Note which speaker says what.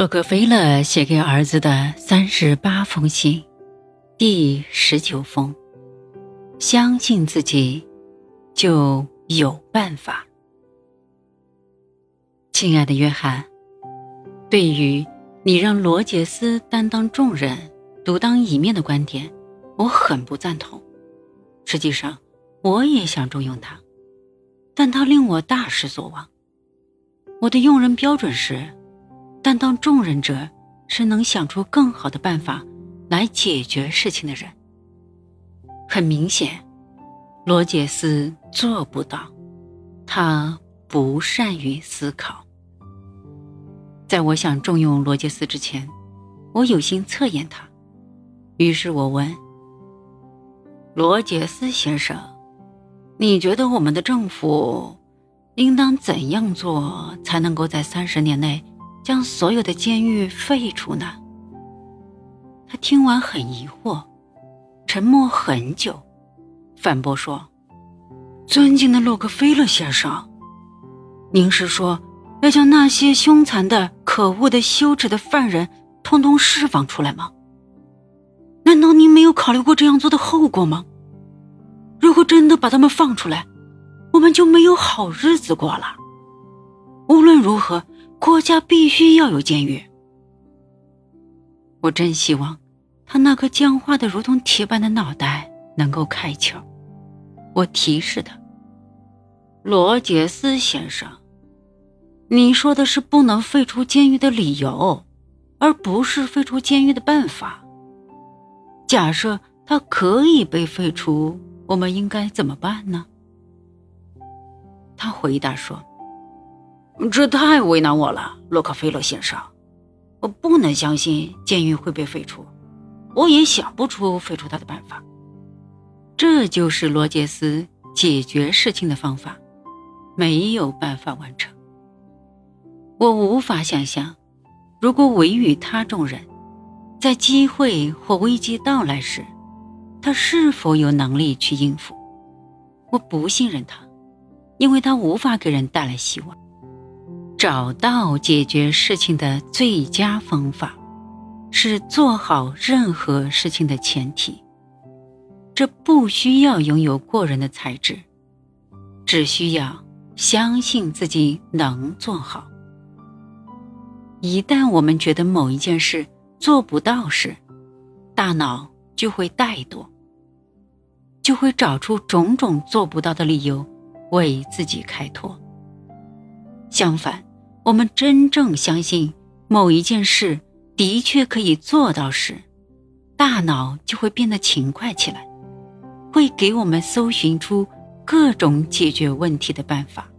Speaker 1: 洛克菲勒写给儿子的三十八封信，第十九封：相信自己，就有办法。亲爱的约翰，对于你让罗杰斯担当重任、独当一面的观点，我很不赞同。实际上，我也想重用他，但他令我大失所望。我的用人标准是。担当重任者是能想出更好的办法来解决事情的人。很明显，罗杰斯做不到，他不善于思考。在我想重用罗杰斯之前，我有心测验他，于是我问罗杰斯先生：“你觉得我们的政府应当怎样做才能够在三十年内？”将所有的监狱废除呢？他听完很疑惑，沉默很久，反驳说：“尊敬的洛克菲勒先生，您是说要将那些凶残的、可恶的、羞耻的犯人通通释放出来吗？难道您没有考虑过这样做的后果吗？如果真的把他们放出来，我们就没有好日子过了。无论如何。”国家必须要有监狱。我真希望他那颗僵化的如同铁板的脑袋能够开窍。我提示他：“罗杰斯先生，你说的是不能废除监狱的理由，而不是废除监狱的办法。假设他可以被废除，我们应该怎么办呢？”他回答说。这太为难我了，洛克菲勒先生，我不能相信监狱会被废除，我也想不出废除他的办法。这就是罗杰斯解决事情的方法，没有办法完成。我无法想象，如果委与他众人，在机会或危机到来时，他是否有能力去应付。我不信任他，因为他无法给人带来希望。找到解决事情的最佳方法，是做好任何事情的前提。这不需要拥有过人的才智，只需要相信自己能做好。一旦我们觉得某一件事做不到时，大脑就会怠惰，就会找出种种做不到的理由为自己开脱。相反。我们真正相信某一件事的确可以做到时，大脑就会变得勤快起来，会给我们搜寻出各种解决问题的办法。